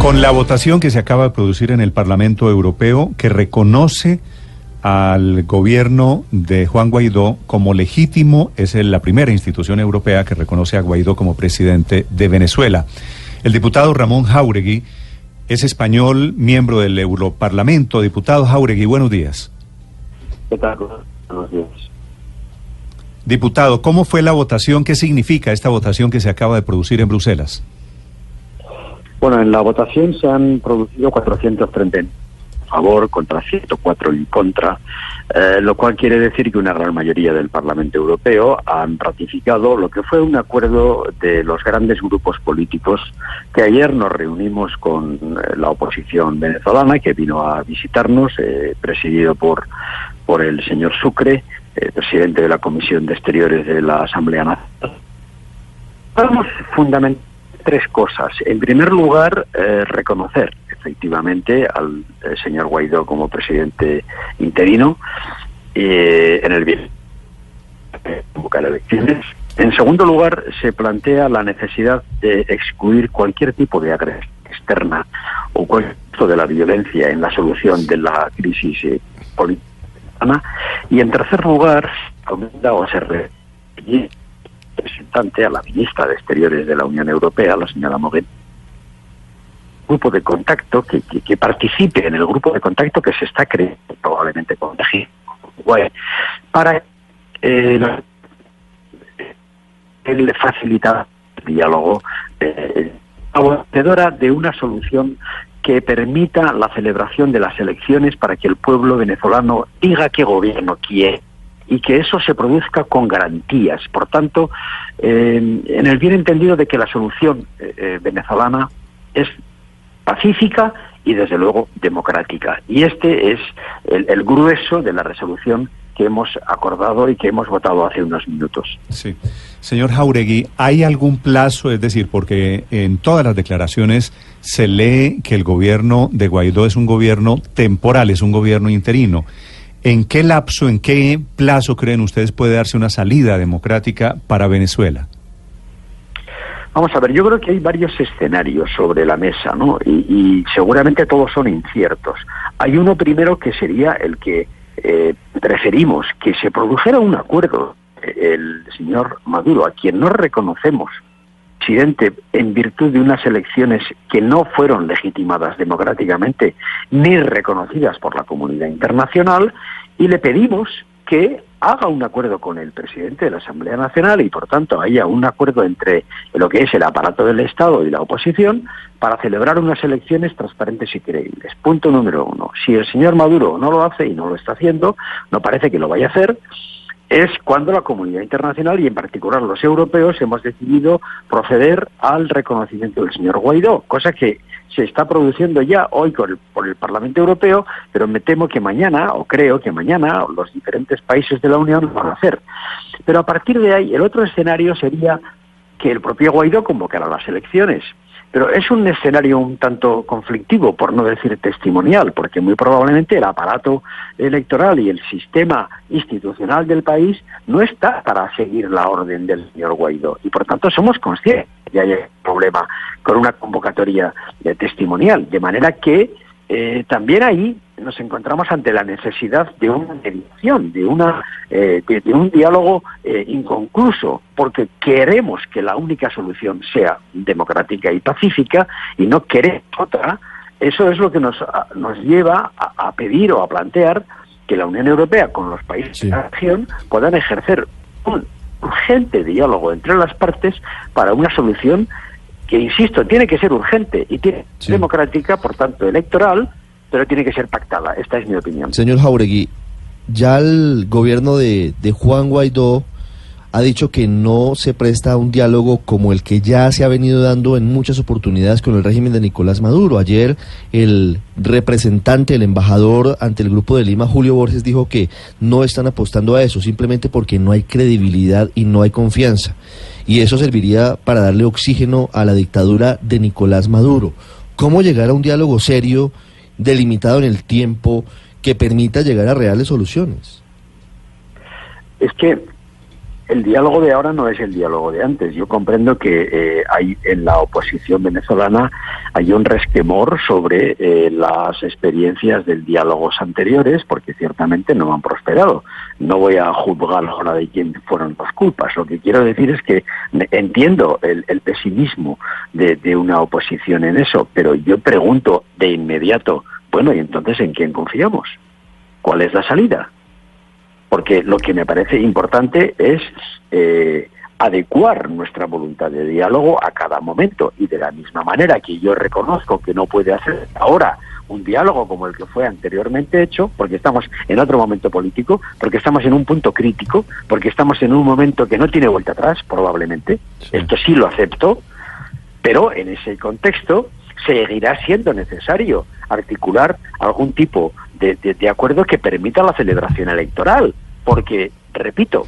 Con la votación que se acaba de producir en el Parlamento Europeo, que reconoce al gobierno de Juan Guaidó como legítimo, es la primera institución europea que reconoce a Guaidó como presidente de Venezuela. El diputado Ramón Jauregui es español, miembro del Europarlamento. Diputado Jauregui, buenos días. ¿Qué tal? Buenos días. Diputado, ¿cómo fue la votación? ¿Qué significa esta votación que se acaba de producir en Bruselas? Bueno, en la votación se han producido 430 a favor, contra 104 en contra, eh, lo cual quiere decir que una gran mayoría del Parlamento Europeo han ratificado lo que fue un acuerdo de los grandes grupos políticos que ayer nos reunimos con eh, la oposición venezolana que vino a visitarnos, eh, presidido por, por el señor Sucre, presidente de la Comisión de Exteriores de la Asamblea Nacional. Tres cosas. En primer lugar, eh, reconocer efectivamente al eh, señor Guaidó como presidente interino eh, en el bien convocar elecciones. En segundo lugar, se plantea la necesidad de excluir cualquier tipo de agresión externa o cualquier de la violencia en la solución de la crisis política. Y en tercer lugar, aumenta o se representante, a la ministra de Exteriores de la Unión Europea, la señora Mogherini, grupo de contacto que, participe en el grupo de contacto que se está creando probablemente con Uruguay para eh, facilitar el diálogo eh, de una solución que permita la celebración de las elecciones para que el pueblo venezolano diga qué gobierno quiere y que eso se produzca con garantías. Por tanto, en el bien entendido de que la solución eh, eh, venezolana es pacífica y desde luego democrática. Y este es el, grueso de la resolución que hemos acordado y que hemos votado hace unos minutos. Sí. Señor Jauregui, ¿hay algún plazo? Es decir, porque en todas las declaraciones se lee que el gobierno de Guaidó es un gobierno temporal, es un gobierno interino. ¿En qué lapso, en qué plazo creen ustedes puede darse una salida democrática para Venezuela? Vamos a ver, yo creo que hay varios escenarios sobre la mesa, ¿no? Y, seguramente todos son inciertos. Hay uno primero que sería el que eh, preferimos, que se produjera un acuerdo. El señor Maduro, a quien no reconocemos presidente en virtud de unas elecciones que no fueron legitimadas democráticamente ni reconocidas por la comunidad internacional y le pedimos que haga un acuerdo con el presidente de la Asamblea Nacional y por tanto haya un acuerdo entre lo que es el aparato del Estado y la oposición para celebrar unas elecciones transparentes y creíbles. Punto número uno. Si el señor Maduro no lo hace y no lo está haciendo, no parece que lo vaya a hacer, es cuando la comunidad internacional y en particular los europeos hemos decidido proceder al reconocimiento del señor Guaidó, cosa que se está produciendo ya hoy por el Parlamento Europeo, pero me temo que mañana, o creo que mañana, los diferentes países de la Unión lo van a hacer. Pero a partir de ahí, el otro escenario sería que el propio Guaidó convocara las elecciones. Pero es un escenario un tanto conflictivo, por no decir testimonial, porque muy probablemente el aparato electoral y el sistema institucional del país no está para seguir la orden del señor Guaidó. Y por tanto somos conscientes de que hay problema con una convocatoria testimonial. De manera que eh, también ahí nos encontramos ante la necesidad de una mediación, de, una, eh, de, un diálogo eh, inconcluso, porque queremos que la única solución sea democrática y pacífica y no queremos otra. Eso es lo que nos, nos lleva a, pedir o a plantear que la Unión Europea con los países de la región puedan ejercer un urgente diálogo entre las partes para una solución que, insisto, tiene que ser urgente y tiene democrática, por tanto, electoral, pero tiene que ser pactada. Esta es mi opinión. Señor Jauregui, ya el gobierno de, de Juan Guaidó ha dicho que no se presta a un diálogo como el que ya se ha venido dando en muchas oportunidades con el régimen de Nicolás Maduro. Ayer el representante, el embajador ante el Grupo de Lima, Julio Borges, dijo que no están apostando a eso, simplemente porque no hay credibilidad y no hay confianza. Y eso serviría para darle oxígeno a la dictadura de Nicolás Maduro. ¿Cómo llegar a un diálogo serio, delimitado en el tiempo, que permita llegar a reales soluciones? Es que el diálogo de ahora no es el diálogo de antes. Yo comprendo que eh, hay en la oposición venezolana hay un resquemor sobre eh, las experiencias del diálogos anteriores, porque ciertamente no han prosperado. No voy a juzgar ahora de quién fueron las culpas. Lo que quiero decir es que entiendo el, pesimismo de, de una oposición en eso, pero yo pregunto de inmediato, bueno, ¿y entonces en quién confiamos? ¿Cuál es la salida? Porque lo que me parece importante es eh, adecuar nuestra voluntad de diálogo a cada momento. Y de la misma manera que yo reconozco que no puede hacer ahora un diálogo como el que fue anteriormente hecho, porque estamos en otro momento político, porque estamos en un punto crítico, porque estamos en un momento que no tiene vuelta atrás, probablemente, esto sí lo acepto, pero en ese contexto seguirá siendo necesario articular algún tipo de, acuerdo que permita la celebración electoral. Porque, repito,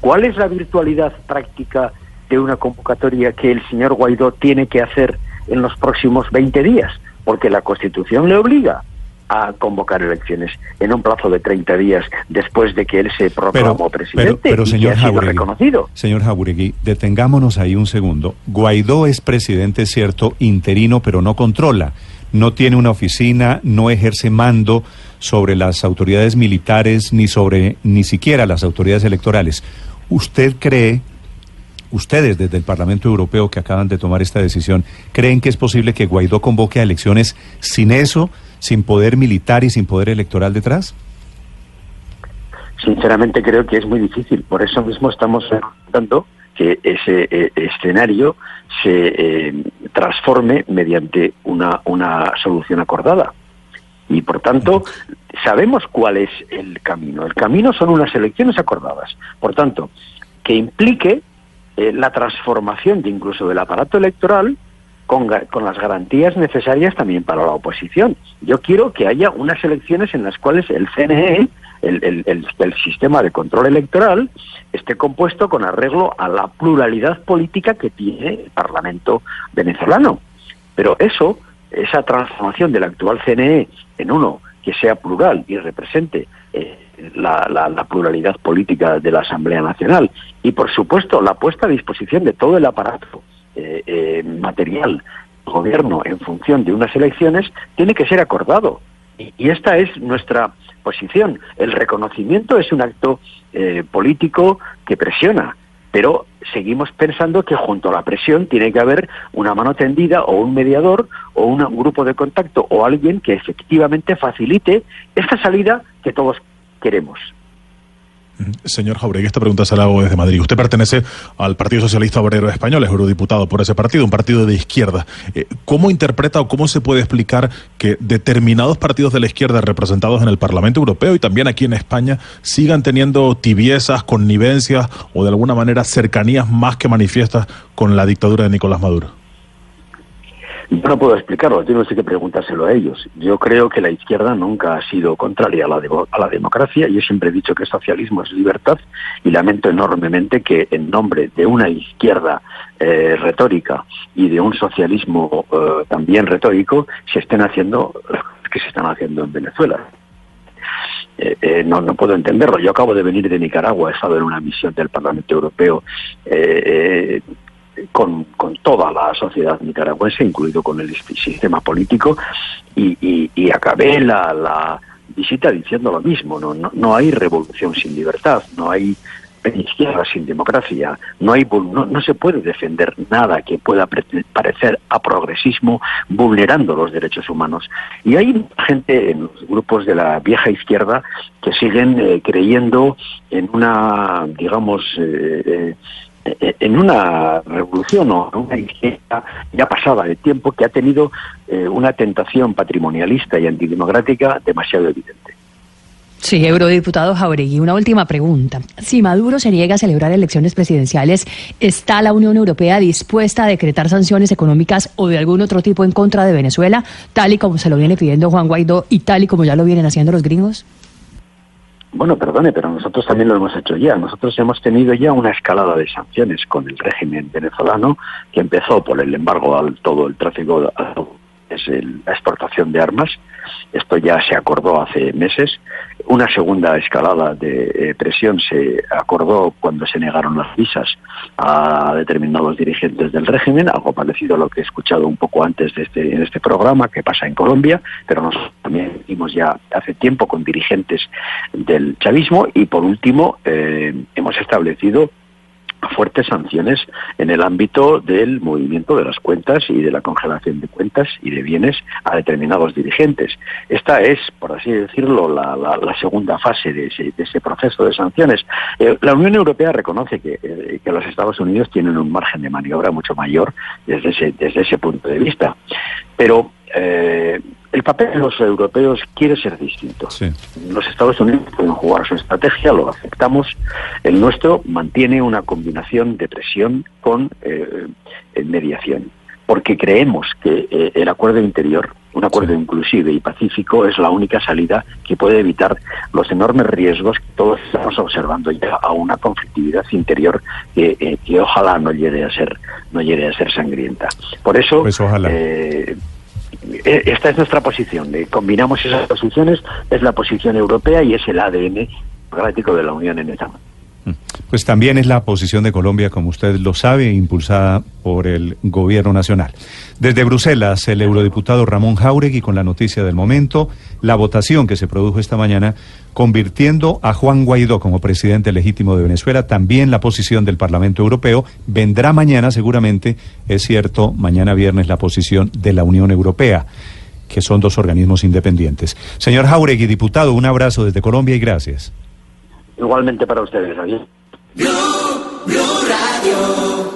¿cuál es la virtualidad práctica de una convocatoria que el señor Guaidó tiene que hacer en los próximos 20 días? Porque la Constitución le obliga a convocar elecciones en un plazo de 30 días después de que él se proclamó presidente pero, señor y reconocido. Señor Jauregui, detengámonos ahí un segundo. Guaidó es presidente, cierto, interino, pero no controla no tiene una oficina, no ejerce mando sobre las autoridades militares ni sobre ni siquiera las autoridades electorales. ¿Usted cree, ustedes desde el Parlamento Europeo que acaban de tomar esta decisión, creen que es posible que Guaidó convoque a elecciones sin eso, sin poder militar y sin poder electoral detrás? Sinceramente creo que es muy difícil, por eso mismo estamos dando que ese eh, escenario se eh, transforme mediante una, una solución acordada. Y por tanto, sabemos cuál es el camino. El camino son unas elecciones acordadas. Por tanto, que implique eh, la transformación de incluso del aparato electoral con, con, las garantías necesarias también para la oposición. Yo quiero que haya unas elecciones en las cuales el CNE el, sistema de control electoral esté compuesto con arreglo a la pluralidad política que tiene el Parlamento venezolano. Pero eso, esa transformación del actual CNE en uno que sea plural y represente eh, la, pluralidad política de la Asamblea Nacional y, por supuesto, la puesta a disposición de todo el aparato eh, eh, material gobierno en función de unas elecciones, tiene que ser acordado. Y esta es nuestra posición. El reconocimiento es un acto eh, político que presiona, pero seguimos pensando que junto a la presión tiene que haber una mano tendida o un mediador o un grupo de contacto o alguien que efectivamente facilite esta salida que todos queremos. Señor Jauregui, esta pregunta se la hago desde Madrid. Usted pertenece al Partido Socialista Obrero Español, es eurodiputado por ese partido, un partido de izquierda. Eh, ¿Cómo interpreta o cómo se puede explicar que determinados partidos de la izquierda representados en el Parlamento Europeo y también aquí en España sigan teniendo tibiezas, connivencias o de alguna manera cercanías más que manifiestas con la dictadura de Nicolás Maduro? Yo no puedo explicarlo, tengo que preguntárselo a ellos. Yo creo que la izquierda nunca ha sido contraria a la, a la democracia. Yo siempre he dicho que socialismo es libertad y lamento enormemente que en nombre de una izquierda eh, retórica y de un socialismo eh, también retórico se estén haciendo que se están haciendo en Venezuela. Eh, no, no puedo entenderlo. Yo acabo de venir de Nicaragua, he estado en una misión del Parlamento Europeo con, con, toda la sociedad nicaragüense, incluido con el sistema político, y, acabé la, la, visita diciendo lo mismo, no, no, no, hay revolución sin libertad, no hay izquierda sin democracia, no, hay, no, no se puede defender nada que pueda parecer a progresismo vulnerando los derechos humanos. Y hay gente en los grupos de la vieja izquierda que siguen eh, creyendo en una, digamos, eh eh, en una revolución o una izquierda ya pasada de tiempo que ha tenido eh, una tentación patrimonialista y antidemocrática demasiado evidente. Sí, eurodiputado Jauregui, una última pregunta. Si Maduro se niega a celebrar elecciones presidenciales, ¿está la Unión Europea dispuesta a decretar sanciones económicas o de algún otro tipo en contra de Venezuela, tal y como se lo viene pidiendo Juan Guaidó y tal y como ya lo vienen haciendo los gringos? Bueno, perdone, pero nosotros también lo hemos hecho ya. Nosotros hemos tenido ya una escalada de sanciones con el régimen venezolano que empezó por el embargo al todo el tráfico, es la exportación de armas. Esto ya se acordó hace meses. Una segunda escalada de eh, presión se acordó cuando se negaron las visas a determinados dirigentes del régimen, algo parecido a lo que he escuchado un poco antes de este, en este programa que pasa en Colombia, pero nosotros también hicimos ya hace tiempo con dirigentes del chavismo y por último eh, hemos establecido fuertes sanciones en el ámbito del movimiento de las cuentas y de la congelación de cuentas y de bienes a determinados dirigentes. Esta es, por así decirlo, la, segunda fase de ese, proceso de sanciones. Eh, la Unión Europea reconoce eh, que, los Estados Unidos tienen un margen de maniobra mucho mayor desde ese, desde ese punto de vista. Pero eh, el papel de los europeos quiere ser distinto. Los Estados Unidos pueden jugar su estrategia, lo aceptamos. El nuestro mantiene una combinación de presión con eh, mediación, porque creemos que eh, el acuerdo interior, un acuerdo inclusive y pacífico, es la única salida que puede evitar los enormes riesgos que todos estamos observando ya a una conflictividad interior que, eh, que ojalá no llegue a ser no llegue a ser sangrienta. Por eso, pues ojalá. Eh, esta es nuestra posición. combinamos esas posiciones, es la posición europea y es el ADN democrático de la Unión en esta. Pues también es la posición de Colombia, como usted lo sabe, impulsada por el gobierno nacional. Desde Bruselas, el eurodiputado Ramón Jauregui con la noticia del momento, la votación que se produjo esta mañana convirtiendo a Juan Guaidó como presidente legítimo de Venezuela, también la posición del Parlamento Europeo, vendrá mañana seguramente, es cierto, mañana viernes la posición de la Unión Europea que son dos organismos independientes. Señor Jauregui, diputado, un abrazo desde Colombia y gracias. Igualmente para ustedes, adiós.